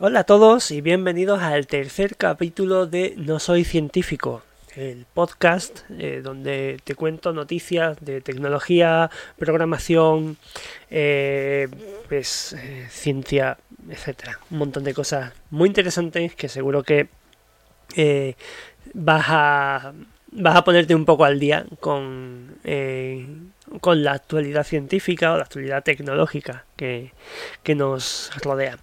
Hola a todos y bienvenidos al tercer capítulo de No Soy Científico, el podcast eh, donde te cuento noticias de tecnología, programación, eh, pues, eh, ciencia, etcétera. Un montón de cosas muy interesantes que seguro que vas a vas a ponerte un poco al día con, con la actualidad científica o la actualidad tecnológica que, que nos rodea.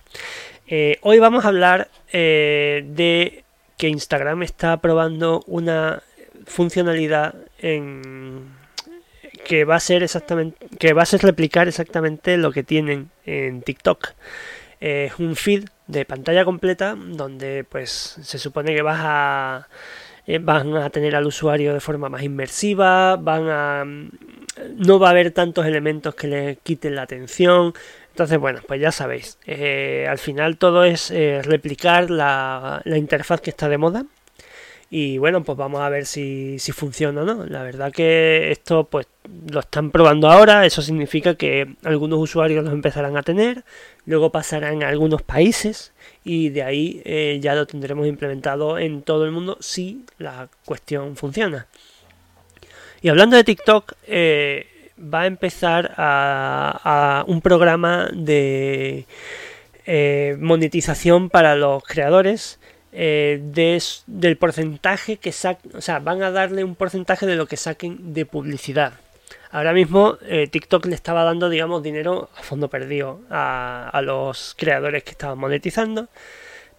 Hoy vamos a hablar de que Instagram está probando una funcionalidad en que va a ser exactamente que va a replicar exactamente lo que tienen en TikTok. Es un feed de pantalla completa donde pues se supone que vas a eh, van a tener al usuario de forma más inmersiva, van a no va a haber tantos elementos que le quiten la atención, entonces, bueno, pues ya sabéis, eh, al final todo es eh, replicar la, interfaz que está de moda. Y bueno, pues vamos a ver si, si funciona o no. La verdad que esto pues lo están probando ahora, eso significa que algunos usuarios lo empezarán a tener, luego pasarán a algunos países y de ahí eh, ya lo tendremos implementado en todo el mundo si la cuestión funciona. Y hablando de TikTok, eh, va a empezar a, un programa de eh, monetización para los creadores eh, del porcentaje que saquen, o sea, van a darle un porcentaje de lo que saquen de publicidad. Ahora mismo eh, TikTok le estaba dando, digamos, dinero a fondo perdido a, a, los creadores que estaban monetizando,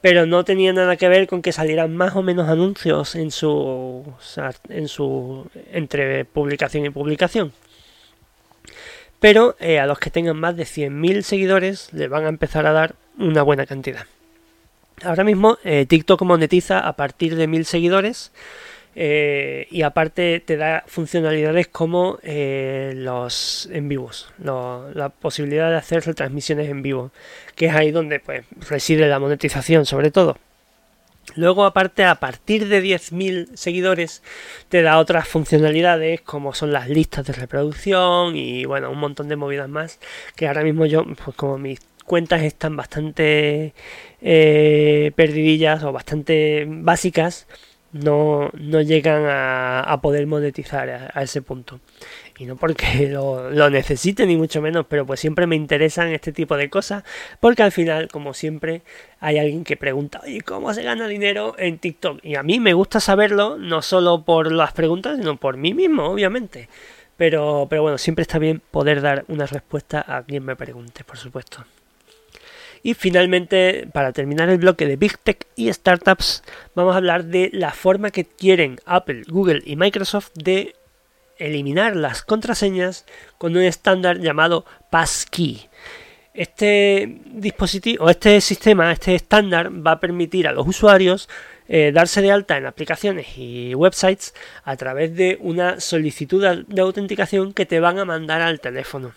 pero no tenía nada que ver con que salieran más o menos anuncios en su, en su entre publicación y publicación pero eh, a los que tengan más de 100.000 seguidores les van a empezar a dar una buena cantidad. Ahora mismo eh, TikTok monetiza a partir de 1.000 seguidores eh, y aparte te da funcionalidades como los en vivos, la posibilidad de hacer retransmisiones en vivo, que es ahí donde pues, reside la monetización sobre todo. Luego, aparte, a partir de 10.000 seguidores, te da otras funcionalidades como son las listas de reproducción y bueno, un montón de movidas más que ahora mismo yo, pues como mis cuentas están bastante eh, perdidillas o bastante básicas, no, no llegan a, poder monetizar a, ese punto. Y no porque lo, lo necesite ni mucho menos, pero pues siempre me interesan este tipo de cosas, porque al final, como siempre, hay alguien que pregunta, ¿y cómo se gana dinero en TikTok? Y a mí me gusta saberlo, no solo por las preguntas, sino por mí mismo, obviamente. Pero, pero bueno, siempre está bien poder dar una respuesta a quien me pregunte, por supuesto. Y finalmente, para terminar el bloque de Big Tech y Startups, vamos a hablar de la forma que quieren Apple, Google y Microsoft de eliminar las contraseñas con un estándar llamado Passkey. Este dispositivo, este sistema, este estándar va a permitir a los usuarios eh, darse de alta en aplicaciones y websites a través de una solicitud de autenticación que te van a mandar al teléfono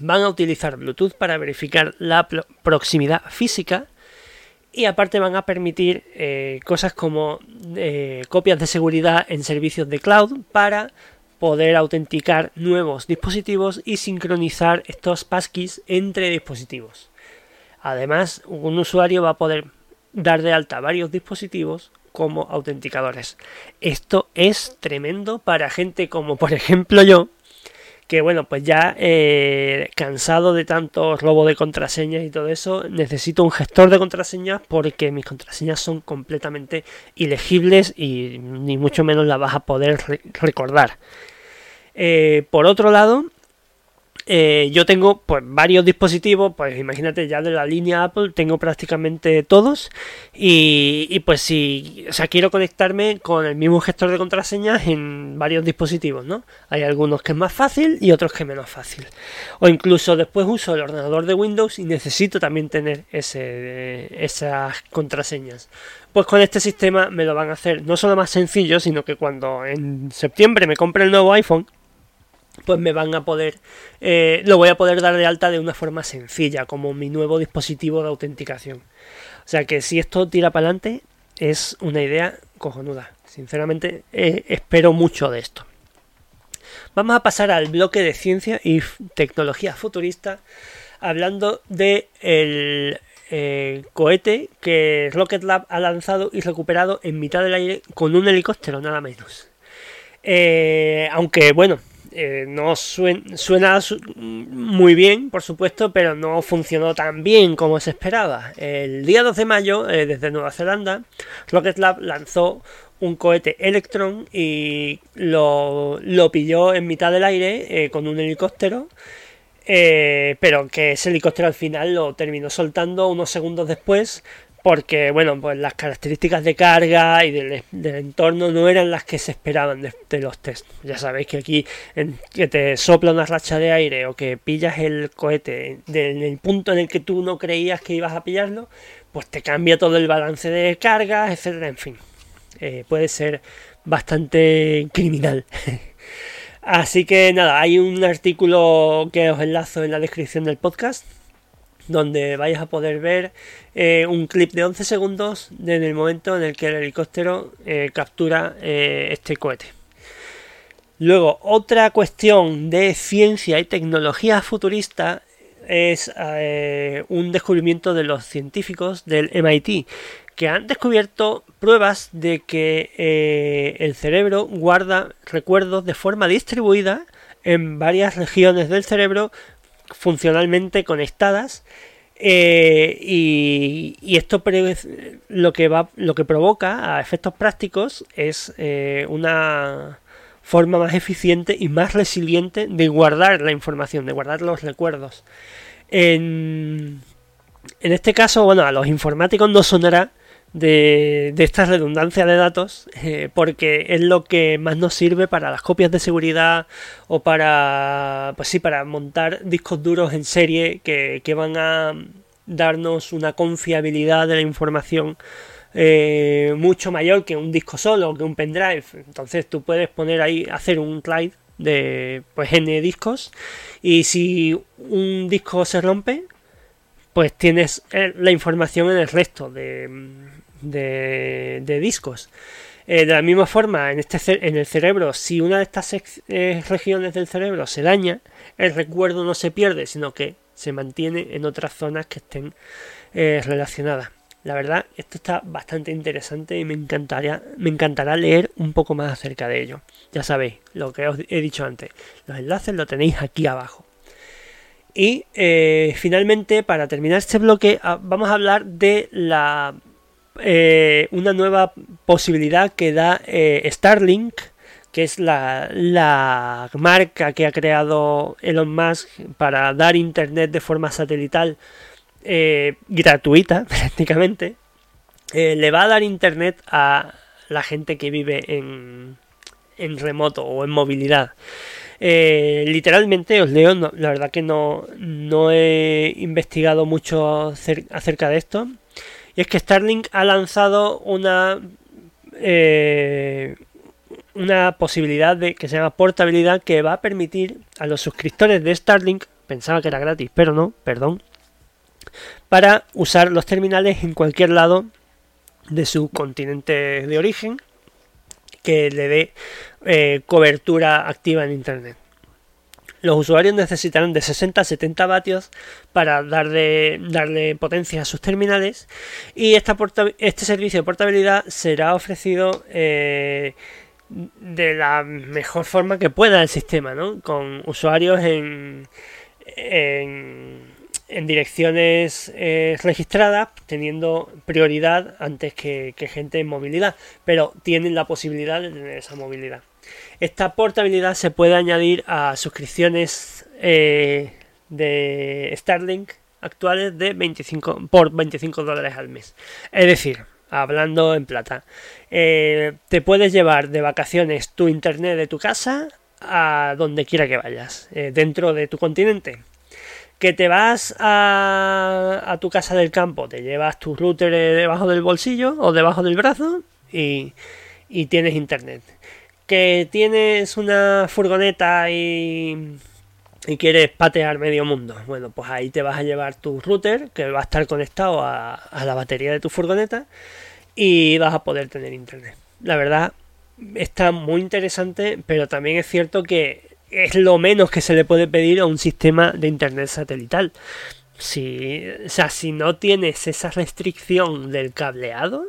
van a utilizar Bluetooth para verificar la proximidad física y aparte van a permitir eh, cosas como eh, copias de seguridad en servicios de cloud para poder autenticar nuevos dispositivos y sincronizar estos passkeys entre dispositivos. Además, un usuario va a poder dar de alta varios dispositivos como autenticadores. Esto es tremendo para gente como por ejemplo yo, que bueno, pues ya eh, cansado de tanto robo de contraseñas y todo eso, necesito un gestor de contraseñas porque mis contraseñas son completamente ilegibles y ni mucho menos las vas a poder recordar. Eh, por otro lado, eh, yo tengo pues varios dispositivos, pues imagínate ya de la línea Apple, tengo prácticamente todos y, pues si, quiero conectarme con el mismo gestor de contraseñas en varios dispositivos, ¿no? Hay algunos que es más fácil y otros que menos fácil. O incluso después uso el ordenador de Windows y necesito también tener ese, esas contraseñas. Pues con este sistema me lo van a hacer no solo más sencillo, sino que cuando en septiembre me compre el nuevo iPhone, pues me van a poder, eh, lo voy a poder dar de alta de una forma sencilla, como mi nuevo dispositivo de autenticación. O sea que si esto tira para adelante, es una idea cojonuda. Sinceramente, eh, espero mucho de esto. Vamos a pasar al bloque de ciencia y tecnología futurista, hablando de el, eh, cohete que Rocket Lab ha lanzado y recuperado en mitad del aire con un helicóptero, nada menos. Aunque bueno, eh, no suena, muy bien, por supuesto, pero no funcionó tan bien como se esperaba. El día 2 de mayo, eh, desde Nueva Zelanda, Rocket Lab lanzó un cohete Electron y lo, pilló en mitad del aire eh, con un helicóptero. pero que ese helicóptero al final lo terminó soltando unos segundos después porque bueno, pues las características de carga y del, entorno no eran las que se esperaban de, los test. Ya sabéis que aquí que te sopla una racha de aire o que pillas el cohete en el punto en el que tú no creías que ibas a pillarlo, pues te cambia todo el balance de cargas, etcétera, en fin. Eh, puede ser bastante criminal. Así que nada, hay un artículo que os enlazo en la descripción del podcast donde vais a poder ver eh, un clip de 11 segundos desde el momento en el que el helicóptero eh, captura eh, este cohete. Luego, otra cuestión de ciencia y tecnología futurista es un descubrimiento de los científicos del MIT que han descubierto pruebas de que el cerebro guarda recuerdos de forma distribuida en varias regiones del cerebro funcionalmente conectadas eh, y, esto lo que va lo que provoca a efectos prácticos es eh, una forma más eficiente y más resiliente de guardar la información de guardar los recuerdos. En, en este caso bueno a los informáticos no sonará de, esta redundancia de datos eh, porque es lo que más nos sirve para las copias de seguridad o para pues sí para montar discos duros en serie que, van a darnos una confiabilidad de la información eh, mucho mayor que un disco solo que un pendrive. Entonces tú puedes poner ahí hacer un slide de pues n discos y si un disco se rompe pues tienes eh, la información en el resto de, de, discos. Eh, de la misma forma, en, este, en el cerebro, si una de estas eh, regiones del cerebro se daña, el recuerdo no se pierde, sino que se mantiene en otras zonas que estén eh, relacionadas. La verdad, esto está bastante interesante y me encantaría, me encantará leer un poco más acerca de ello. Ya sabéis, lo que os he dicho antes, los enlaces lo tenéis aquí abajo. Y finalmente, para terminar este bloque, ah, vamos a hablar de la eh, una nueva posibilidad que da eh, Starlink, que es la, marca que ha creado Elon Musk para dar internet de forma satelital eh, gratuita prácticamente, le va a dar internet a la gente que vive en, en remoto o en movilidad. literalmente os leo, la verdad que no, no he investigado mucho acerca de esto, y es que Starlink ha lanzado una, eh, una posibilidad de, que se llama portabilidad que va a permitir a los suscriptores de Starlink, pensaba que era gratis, pero no, perdón, para usar los terminales en cualquier lado de su continente de origen que le dé eh, cobertura activa en Internet. Los usuarios necesitarán de 60 a 70 vatios para darle, darle potencia a sus terminales y esta este servicio de portabilidad será ofrecido eh, de la mejor forma que pueda el sistema, ¿no? con usuarios en, en, direcciones eh, registradas teniendo prioridad antes que gente en movilidad, pero tienen la posibilidad de tener esa movilidad. Esta portabilidad se puede añadir a suscripciones eh, de Starlink actuales de 25 por 25 dólares al mes. Es decir, hablando en plata, eh, te puedes llevar de vacaciones tu internet de tu casa a donde quiera que vayas, eh, dentro de tu continente. Que te vas a, tu casa del campo, te llevas tu router debajo del bolsillo o debajo del brazo y tienes internet que tienes una furgoneta y, y quieres patear medio mundo. Bueno, pues ahí te vas a llevar tu router que va a estar conectado a, la batería de tu furgoneta y vas a poder tener internet. La verdad está muy interesante, pero también es cierto que es lo menos que se le puede pedir a un sistema de internet satelital. si, o sea, si no tienes esa restricción del cableado,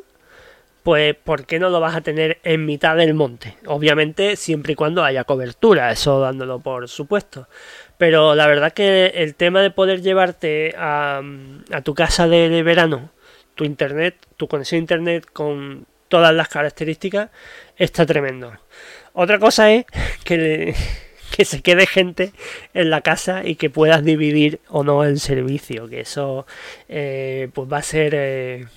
pues ¿por qué no lo vas a tener en mitad del monte? Obviamente siempre y cuando haya cobertura, eso dándolo por supuesto. Pero la verdad que el tema de poder llevarte a, tu casa de, verano tu internet, tu conexión a internet con todas las características, está tremendo. Otra cosa es que, se quede gente en la casa y que puedas dividir o no el servicio, que eso eh, pues va a ser... Eh,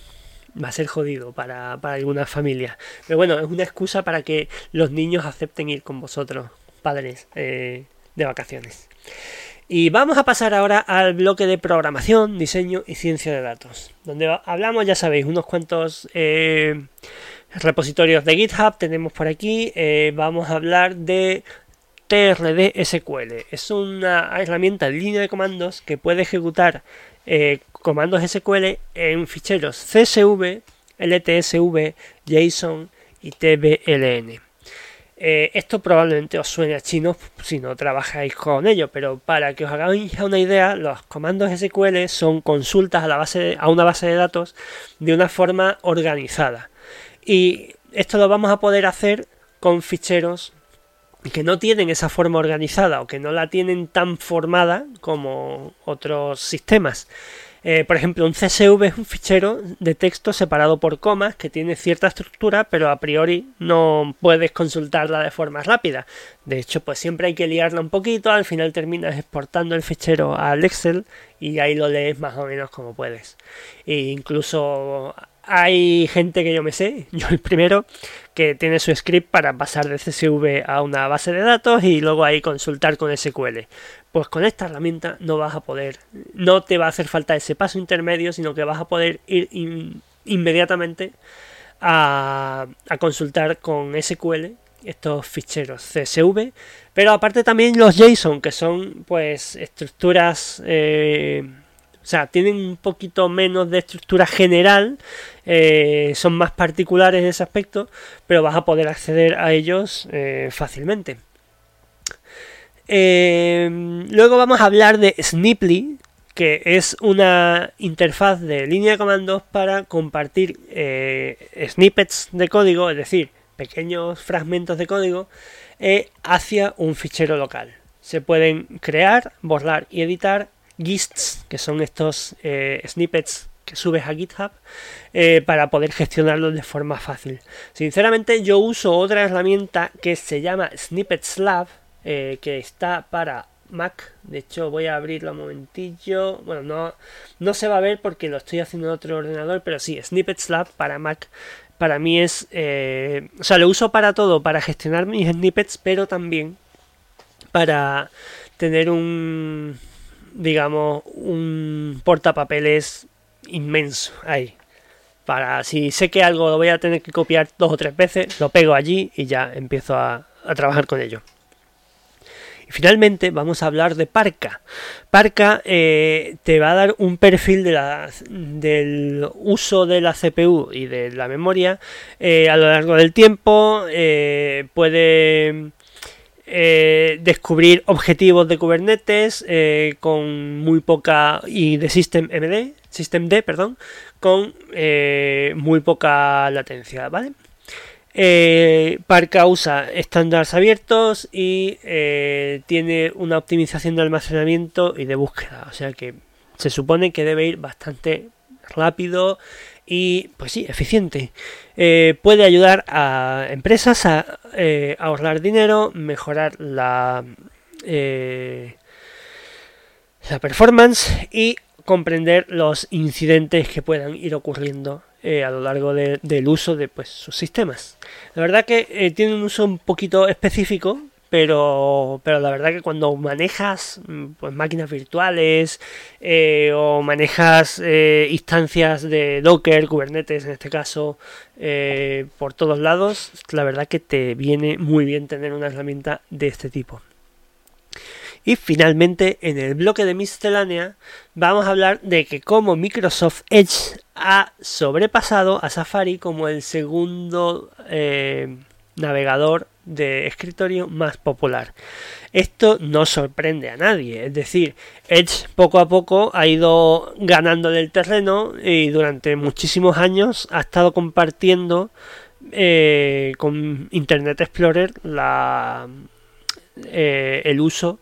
va a ser jodido para, para algunas familias. Pero bueno, es una excusa para que los niños acepten ir con vosotros, padres, eh, de vacaciones. Y vamos a pasar ahora al bloque de programación, diseño y ciencia de datos, donde hablamos, ya sabéis, unos cuantos eh, repositorios de GitHub tenemos por aquí. Eh, vamos a hablar de TRD SQL. Es una herramienta de línea de comandos que puede ejecutar eh, comandos SQL en ficheros CSV, LTSV, JSON y TBLN. Eh, esto probablemente os suene a chino si no trabajáis con ello, pero para que os hagáis una idea, los comandos SQL son consultas a, la base a una base de datos de una forma organizada. Y esto lo vamos a poder hacer con ficheros que no tienen esa forma organizada o que no la tienen tan formada como otros sistemas. Eh, por ejemplo, un CSV es un fichero de texto separado por comas que tiene cierta estructura, pero a priori no puedes consultarla de forma rápida. De hecho, pues siempre hay que liarla un poquito, al final terminas exportando el fichero al Excel y ahí lo lees más o menos como puedes. E incluso hay gente que yo me sé, yo el primero, que tiene su script para pasar de CSV a una base de datos y luego ahí consultar con SQL. Pues con esta herramienta no vas a poder, no te va a hacer falta ese paso intermedio, sino que vas a poder ir inmediatamente a, consultar con SQL estos ficheros CSV, pero aparte también los JSON, que son pues estructuras, eh, o sea, tienen un poquito menos de estructura general, eh, son más particulares en ese aspecto, pero vas a poder acceder a ellos eh, fácilmente. Em, luego vamos a hablar de Sniply, que es una interfaz de línea de comandos para compartir eh, snippets de código, es decir, pequeños fragmentos de código, eh, hacia un fichero local. Se pueden crear, borrar y editar gists, que son estos eh, snippets que subes a GitHub para poder gestionarlos de forma fácil. Sinceramente yo uso otra herramienta que se llama Snippets Lab eh, que está para Mac. De hecho, voy a abrirlo un momentillo. Bueno, no, no se va a ver porque lo estoy haciendo en otro ordenador, pero sí, Snippets Lab para Mac. Para mí es. Eh, o sea, lo uso para todo, para gestionar mis snippets, pero también para tener un. Digamos, un portapapeles inmenso ahí. Para si sé que algo lo voy a tener que copiar dos o tres veces, lo pego allí y ya empiezo a trabajar con ello finalmente vamos a hablar de Parca. Parca eh, te va a dar un perfil de la, del uso de la CPU y de la memoria eh, a lo largo del tiempo. Eh, puede descubrir objetivos de Kubernetes con muy poca y de System Systemd, perdón, con muy poca latencia, ¿vale? Eh, Parca usa estándares abiertos y eh, tiene una optimización de almacenamiento y de búsqueda. O sea que se supone que debe ir bastante rápido y pues sí, eficiente. Eh, puede ayudar a empresas a ahorrar dinero, mejorar la, la performance y comprender los incidentes que puedan ir ocurriendo eh, a lo largo del uso de pues, sus sistemas. La verdad que eh, tiene un uso un poquito específico, pero, pero la verdad que cuando manejas mm, pues, máquinas virtuales eh, o manejas instancias de Docker, Kubernetes en este caso, por todos lados, la verdad que te viene muy bien tener una herramienta de este tipo. Y finalmente, en el bloque de miscelánea, vamos a hablar de que como Microsoft Edge ha sobrepasado a Safari como el segundo eh, navegador de escritorio más popular. Esto no sorprende a nadie, es decir, Edge poco a poco ha ido ganando del terreno y durante muchísimos años ha estado compartiendo eh, con Internet Explorer la, eh, el uso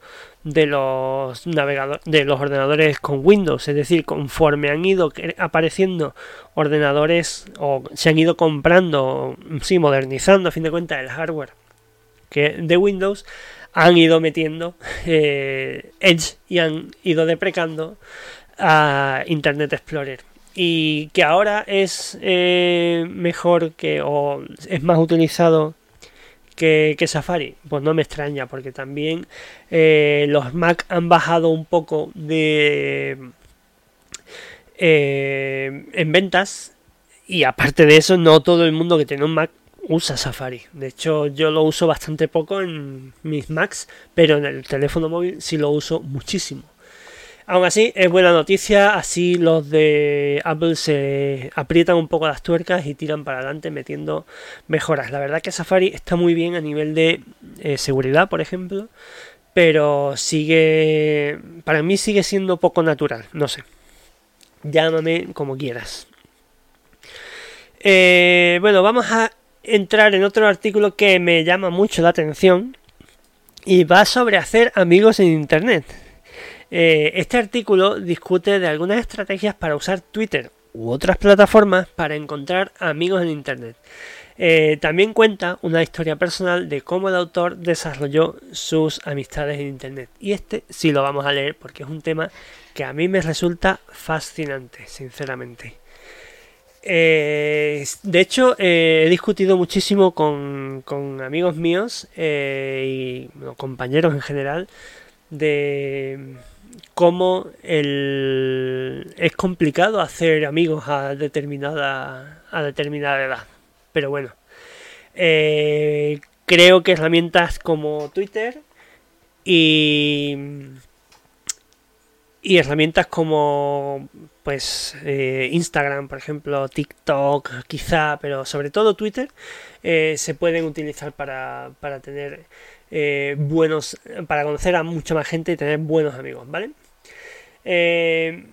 de los navegadores de los ordenadores con Windows, es decir, conforme han ido apareciendo ordenadores o se han ido comprando, sí, modernizando a fin de cuentas el hardware que de Windows, han ido metiendo eh, Edge y han ido deprecando a Internet Explorer. Y que ahora es eh, mejor que o es más utilizado que, Safari, pues no me extraña, porque también eh, los Mac han bajado un poco de eh, en ventas y aparte de eso, no todo el mundo que tiene un Mac usa Safari. De hecho, yo lo uso bastante poco en mis Macs, pero en el teléfono móvil sí lo uso muchísimo. Aún así, es buena noticia, así los de Apple se aprietan un poco las tuercas y tiran para adelante metiendo mejoras. La verdad que Safari está muy bien a nivel de eh, seguridad, por ejemplo, pero sigue, para mí sigue siendo poco natural, no sé. Llámame como quieras. Eh, bueno, vamos a entrar en otro artículo que me llama mucho la atención y va sobre hacer amigos en Internet. Eh, este artículo discute de algunas estrategias para usar Twitter u otras plataformas para encontrar amigos en Internet. Eh, también cuenta una historia personal de cómo el autor desarrolló sus amistades en Internet. Y este sí lo vamos a leer porque es un tema que a mí me resulta fascinante, sinceramente. Eh, de hecho, he discutido muchísimo con, amigos míos y compañeros en general de cómo el, es complicado hacer amigos a determinada, a determinada edad. Pero bueno, eh, creo que herramientas como Twitter y, y herramientas como pues eh, Instagram, por ejemplo, TikTok, quizá, pero sobre todo Twitter, eh, se pueden utilizar para, para tener buenos, para conocer a mucha más gente y tener buenos amigos, ¿vale? Eh,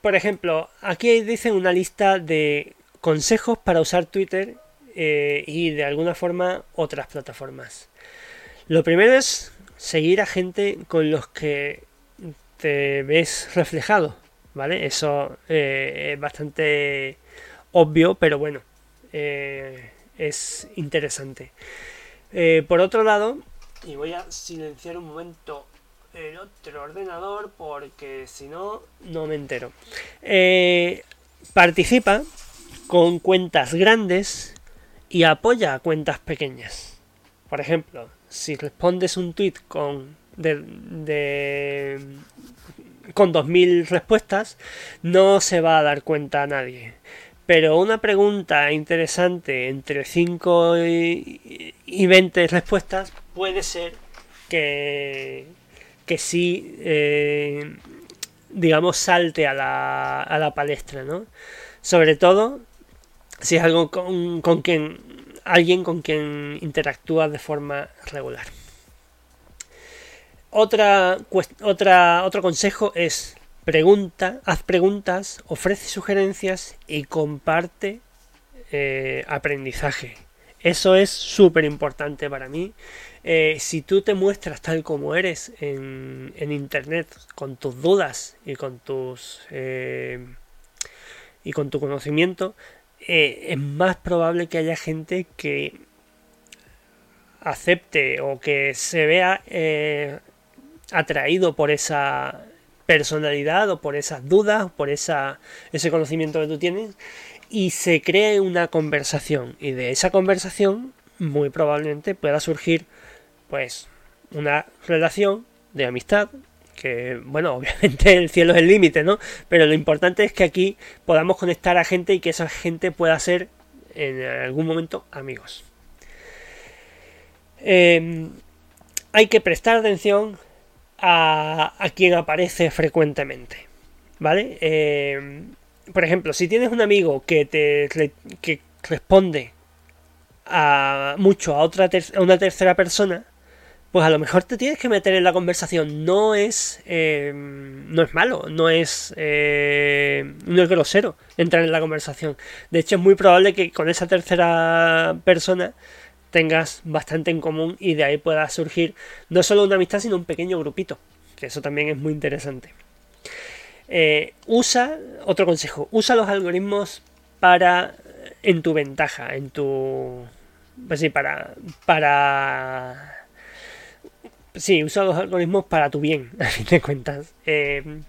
por ejemplo, aquí dicen una lista de consejos para usar Twitter eh, y de alguna forma otras plataformas. Lo primero es seguir a gente con los que te ves reflejado, ¿vale? Eso eh, es bastante obvio, pero bueno, es interesante. por otro lado, y voy a silenciar un momento el otro ordenador porque si no, no me entero. Eh, participa con cuentas grandes y apoya a cuentas pequeñas. Por ejemplo, si respondes un tweet con de, de con 2000 respuestas, no se va a dar cuenta a nadie. Pero una pregunta interesante entre 5 y, y 20 respuestas puede ser que, que sí, eh, digamos, salte a la, a la palestra, ¿no? Sobre todo si es algo con, con quien, alguien con quien interactúa de forma regular. Otra, otra, otro consejo es pregunta, haz preguntas, ofrece sugerencias y comparte eh, aprendizaje. Eso es súper importante para mí. Eh, si tú te muestras tal como eres en, internet con tus dudas y con tus eh, y con tu conocimiento eh, es más probable que haya gente que acepte o que se vea atraído por esa personalidad o por esas dudas por esa, ese conocimiento que tú tienes y se cree una conversación y de esa conversación muy probablemente pueda surgir pues una relación de amistad que bueno, obviamente el cielo es el límite, ¿no? Pero lo importante es que aquí podamos conectar a gente y que esa gente pueda ser en algún momento amigos. Em, hay que prestar atención a, a quien aparece frecuentemente, ¿vale? Em, por ejemplo, si tienes un amigo que te que responde a mucho a otra a una tercera persona, pues a lo mejor te tienes que meter en la conversación. No es eh, no es malo, no es eh, no es grosero entrar en la conversación. De hecho es muy probable que con esa tercera persona tengas bastante en común y de ahí pueda surgir no solo una amistad sino un pequeño grupito, que eso también es muy interesante. Eh, usa otro consejo, usa los algoritmos para en tu ventaja, en tu pues sí, para para sí, usa los algoritmos para tu bien, a fin de cuentas. Eh,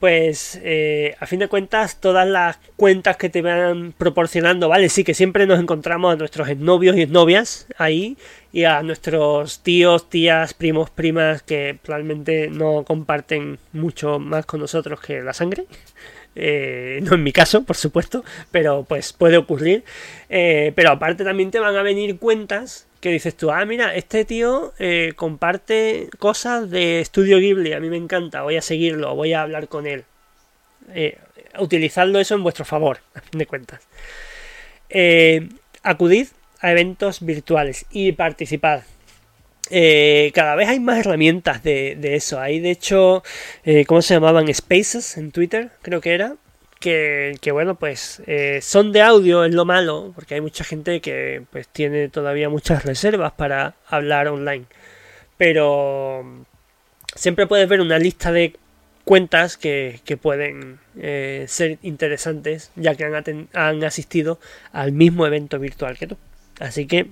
pues eh, a fin de cuentas todas las cuentas que te van proporcionando, ¿vale? Sí que siempre nos encontramos a nuestros novios y novias ahí y a nuestros tíos, tías, primos, primas que probablemente no comparten mucho más con nosotros que la sangre. Eh, no en mi caso, por supuesto, pero pues puede ocurrir. pero aparte también te van a venir cuentas que dices tú, ah, mira, este tío eh, comparte cosas de Estudio Ghibli, a mí me encanta, voy a seguirlo, voy a hablar con él. Eh, utilizando eso en vuestro favor, a fin de cuentas. Eh, acudid a eventos virtuales y participad. Cada vez hay más herramientas de, eso. Hay de hecho, ¿cómo se llamaban? Spaces en Twitter, creo que era que, bueno, pues eh, son de audio, es lo malo, porque hay mucha gente que pues tiene todavía muchas reservas para hablar online. Pero siempre puedes ver una lista de cuentas que, pueden eh, ser interesantes, ya que han asistido al mismo evento virtual que tú. Así que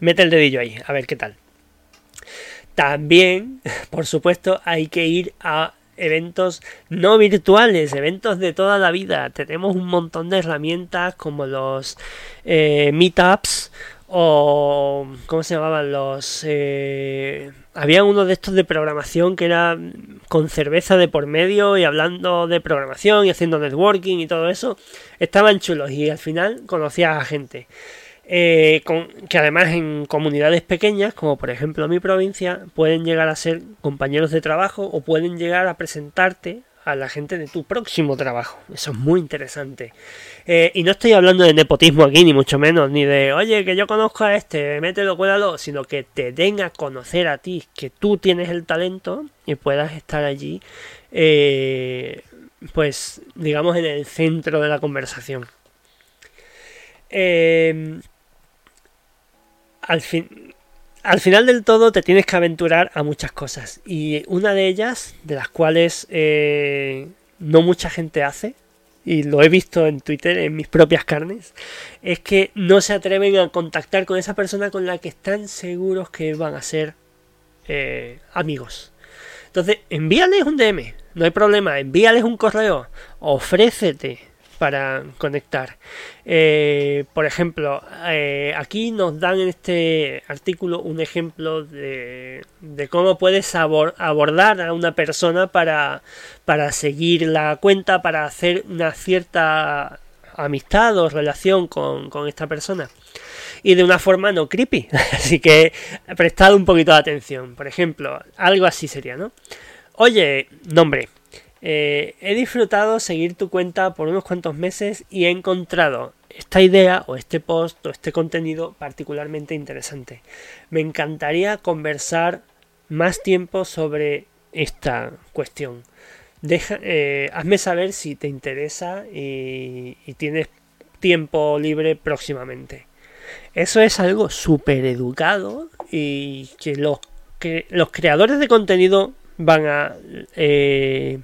mete el dedillo ahí, a ver qué tal. También, por supuesto, hay que ir a eventos no virtuales, eventos de toda la vida. Tenemos un montón de herramientas como los eh, meetups o ¿cómo se llamaban los? Eh, había uno de estos de programación que era con cerveza de por medio y hablando de programación y haciendo networking y todo eso. Estaban chulos y al final conocías a gente. Eh, que además en comunidades pequeñas, como por ejemplo mi provincia, pueden llegar a ser compañeros de trabajo o pueden llegar a presentarte a la gente de tu próximo trabajo. Eso es muy interesante. Eh, y no estoy hablando de nepotismo aquí, ni mucho menos, ni de, oye, que yo conozco a este, mételo, cuédalo, sino que te den a conocer a ti, que tú tienes el talento y puedas estar allí, eh, pues, digamos, en el centro de la conversación. Eh, al, fin, al final del todo te tienes que aventurar a muchas cosas. Y una de ellas, de las cuales eh, no mucha gente hace, y lo he visto en Twitter, en mis propias carnes, es que no se atreven a contactar con esa persona con la que están seguros que van a ser eh, amigos. Entonces, envíales un DM, no hay problema, envíales un correo, ofrécete, para conectar. Eh, por ejemplo, eh, aquí nos dan en este artículo un ejemplo de, cómo puedes abordar a una persona para, para seguir la cuenta, para hacer una cierta amistad o relación con, con esta persona. Y de una forma no creepy. Así que prestad un poquito de atención. Por ejemplo, algo así sería, ¿no? Oye, nombre. Eh, he disfrutado seguir tu cuenta por unos cuantos meses y he encontrado esta idea o este post o este contenido particularmente interesante. Me encantaría conversar más tiempo sobre esta cuestión. Deja, eh, hazme saber si te interesa y, tienes tiempo libre próximamente. Eso es algo súper educado y que los, creadores de contenido van a eh,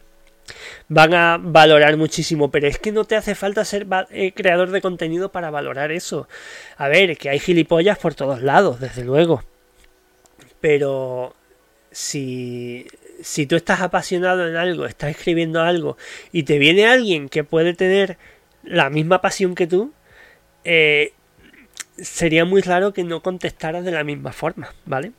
van a valorar muchísimo, pero es que no te hace falta ser eh, creador de contenido para valorar eso. A ver, que hay gilipollas por todos lados, desde luego. Pero si, si tú estás apasionado en algo, estás escribiendo algo y te viene alguien que puede tener la misma pasión que tú, eh, sería muy raro que no contestaras de la misma forma, ¿vale?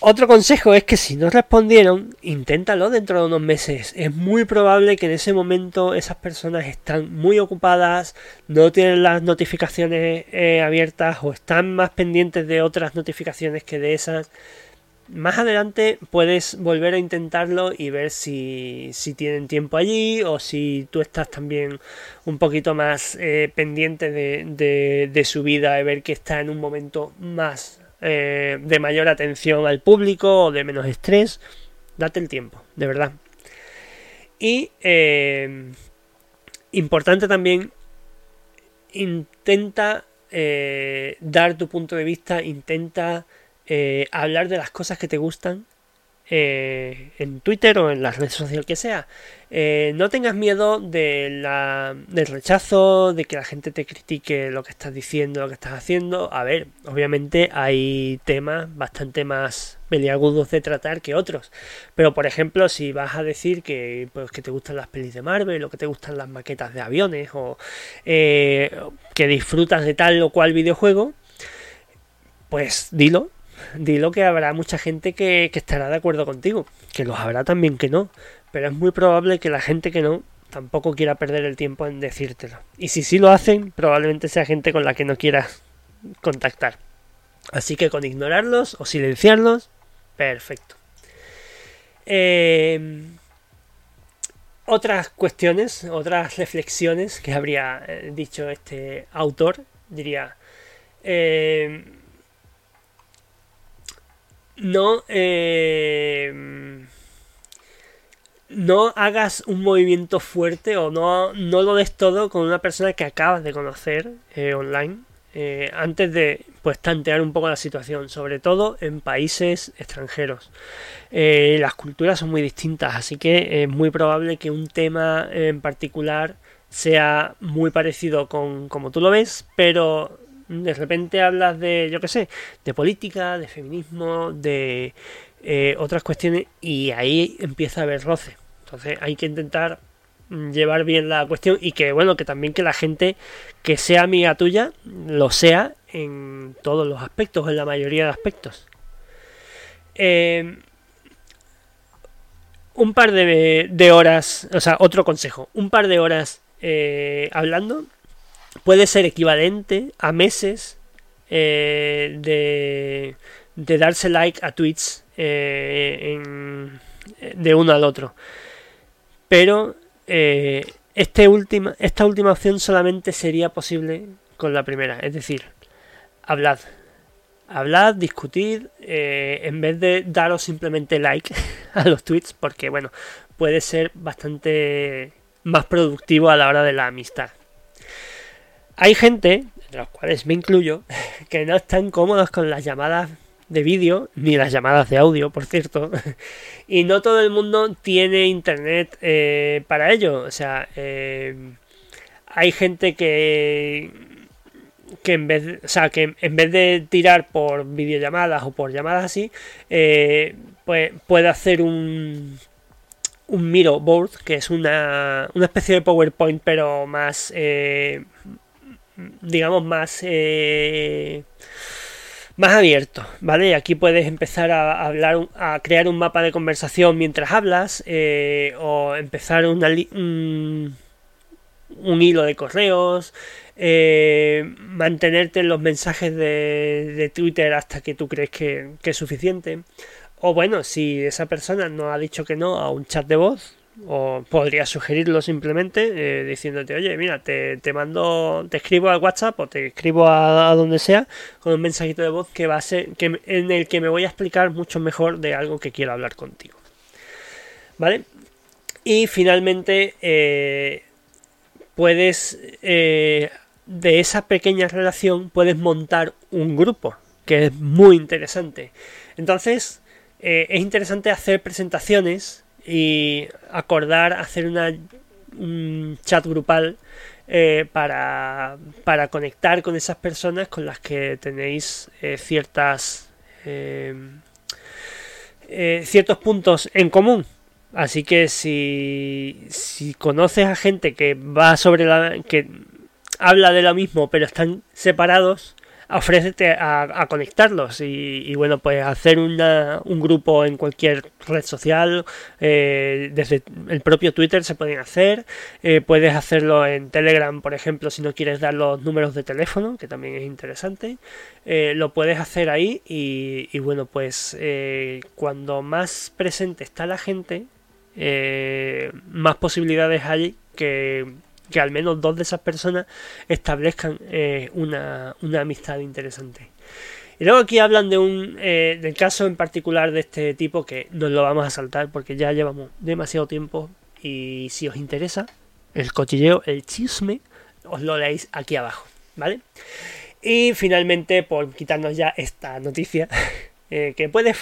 Otro consejo es que si no respondieron, inténtalo dentro de unos meses. Es muy probable que en ese momento esas personas están muy ocupadas, no tienen las notificaciones eh, abiertas o están más pendientes de otras notificaciones que de esas. más adelante puedes volver a intentarlo y ver si, si tienen tiempo allí o si tú estás también un poquito más eh, pendiente de, de, su vida y ver que está en un momento más eh, de mayor atención al público o de menos estrés. Date el tiempo, de verdad. Y eh, importante también, intenta dar tu punto de vista, intenta eh, hablar de las cosas que te gustan eh, en Twitter o en la red social que sea. Eh, no tengas miedo del rechazo, de que la gente te critique lo que estás diciendo, lo que estás haciendo. A ver, obviamente hay temas bastante más peliagudos de tratar que otros. Pero por ejemplo, si vas a decir que, pues, que te gustan las pelis de Marvel o que te gustan las maquetas de aviones o que disfrutas de tal o cual videojuego, pues dilo, dilo que habrá mucha gente que, estará de acuerdo contigo, que los habrá también que no, pero es muy probable que la gente que no tampoco quiera perder el tiempo en decírtelo. Y si sí lo hacen, probablemente sea gente con la que no quieras contactar. Así que con ignorarlos o silenciarlos, perfecto. Eh, otras cuestiones, otras reflexiones que habría eh, dicho este autor, diría, eh, no eh, no hagas un movimiento fuerte o no, no lo des todo con una persona que acabas de conocer eh, online eh, antes de pues tantear un poco la situación sobre todo en países extranjeros las culturas son muy distintas así que es muy probable que un tema en particular sea muy parecido con como tú lo ves pero de repente hablas de, yo qué sé, de política, de feminismo, de eh, otras cuestiones y ahí empieza a haber roce. Entonces hay que intentar llevar bien la cuestión y que bueno, que también que la gente que sea amiga tuya lo sea en todos los aspectos, en la mayoría de aspectos. Eh, un par de, horas, o sea, otro consejo, un par de horas eh, hablando puede ser equivalente a meses eh, de, de, darse like a tweets eh, de uno al otro. Pero eh, este última, esta última opción solamente sería posible con la primera, es decir, hablad. Hablad, discutid, en vez de daros simplemente like a los tweets, porque bueno, puede ser bastante más productivo a la hora de la amistad. Hay gente, de los cuales me incluyo, que no están cómodos con las llamadas de vídeo, ni las llamadas de audio, por cierto, y no todo el mundo tiene internet eh, para ello. O sea, eh, hay gente que que en vez de, o sea, que en vez de tirar por videollamadas o por llamadas así, eh, pues puede hacer un un Miro Board, que es una, una especie de PowerPoint, pero más digamos, más, eh, más abierto, ¿vale? Aquí puedes empezar a hablar, a crear un mapa de conversación mientras hablas, eh, o empezar un, un, hilo de correos, eh, mantenerte en los mensajes de, de, Twitter hasta que tú crees que, que es suficiente. O bueno, si esa persona no ha dicho que no a un chat de voz, o podría sugerirlo simplemente eh, diciéndote, oye, mira, te, mando, te escribo al WhatsApp o te escribo a, donde sea con un mensajito de voz que va a ser, que, en el que me voy a explicar mucho mejor de algo que quiero hablar contigo. ¿Vale? Y finalmente eh, puedes, eh, de esa pequeña relación, puedes montar un grupo, que es muy interesante. Entonces, es interesante hacer presentaciones y acordar hacer un chat grupal eh, para, para, conectar con esas personas con las que tenéis eh, ciertas eh, ciertos puntos en común. Así que si, si conoces a gente que va sobre la que habla de lo mismo pero están separados, ofrécete a, conectarlos y, bueno, pues hacer una, un grupo en cualquier red social, eh, desde el propio Twitter se pueden hacer, eh, puedes hacerlo en Telegram, por ejemplo, si no quieres dar los números de teléfono, que también es interesante, eh, lo puedes hacer ahí y bueno, pues cuando más presente está la gente, más posibilidades hay que que al menos dos de esas personas establezcan eh, una, amistad interesante. Y luego aquí hablan de un eh, del caso en particular de este tipo que nos lo vamos a saltar porque ya llevamos demasiado tiempo y si os interesa el cochilleo, el chisme, os lo leéis aquí abajo, ¿vale? Y finalmente, por quitarnos ya esta noticia, eh, que puedes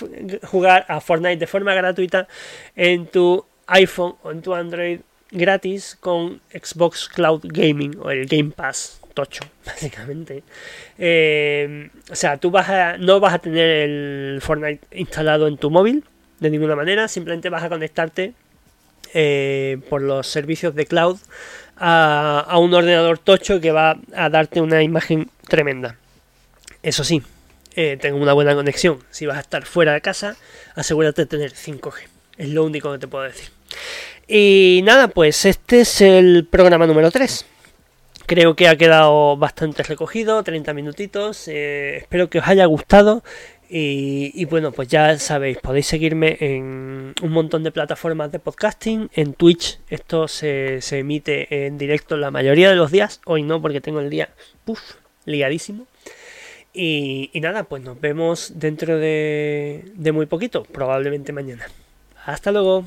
jugar a Fortnite de forma gratuita en tu iPhone o en tu Android gratis con Xbox Cloud Gaming o el Game Pass tocho, básicamente. Eh, o sea, tú vas a, no vas a tener el Fortnite instalado en tu móvil de ninguna manera, simplemente vas a conectarte eh, por los servicios de cloud a, un ordenador tocho que va a darte una imagen tremenda. Eso sí, eh, tengo una buena conexión. Si vas a estar fuera de casa, asegúrate de tener 5G. Es lo único que te puedo decir. Y nada, pues este es el programa número 3. Creo que ha quedado bastante recogido, 30 minutitos. Eh, espero que os haya gustado. Y, bueno, pues ya sabéis, podéis seguirme en un montón de plataformas de podcasting. En Twitch, esto se, emite en directo la mayoría de los días. Hoy no, porque tengo el día puff, liadísimo. Y, nada, pues nos vemos dentro de muy poquito, probablemente mañana. Hasta luego.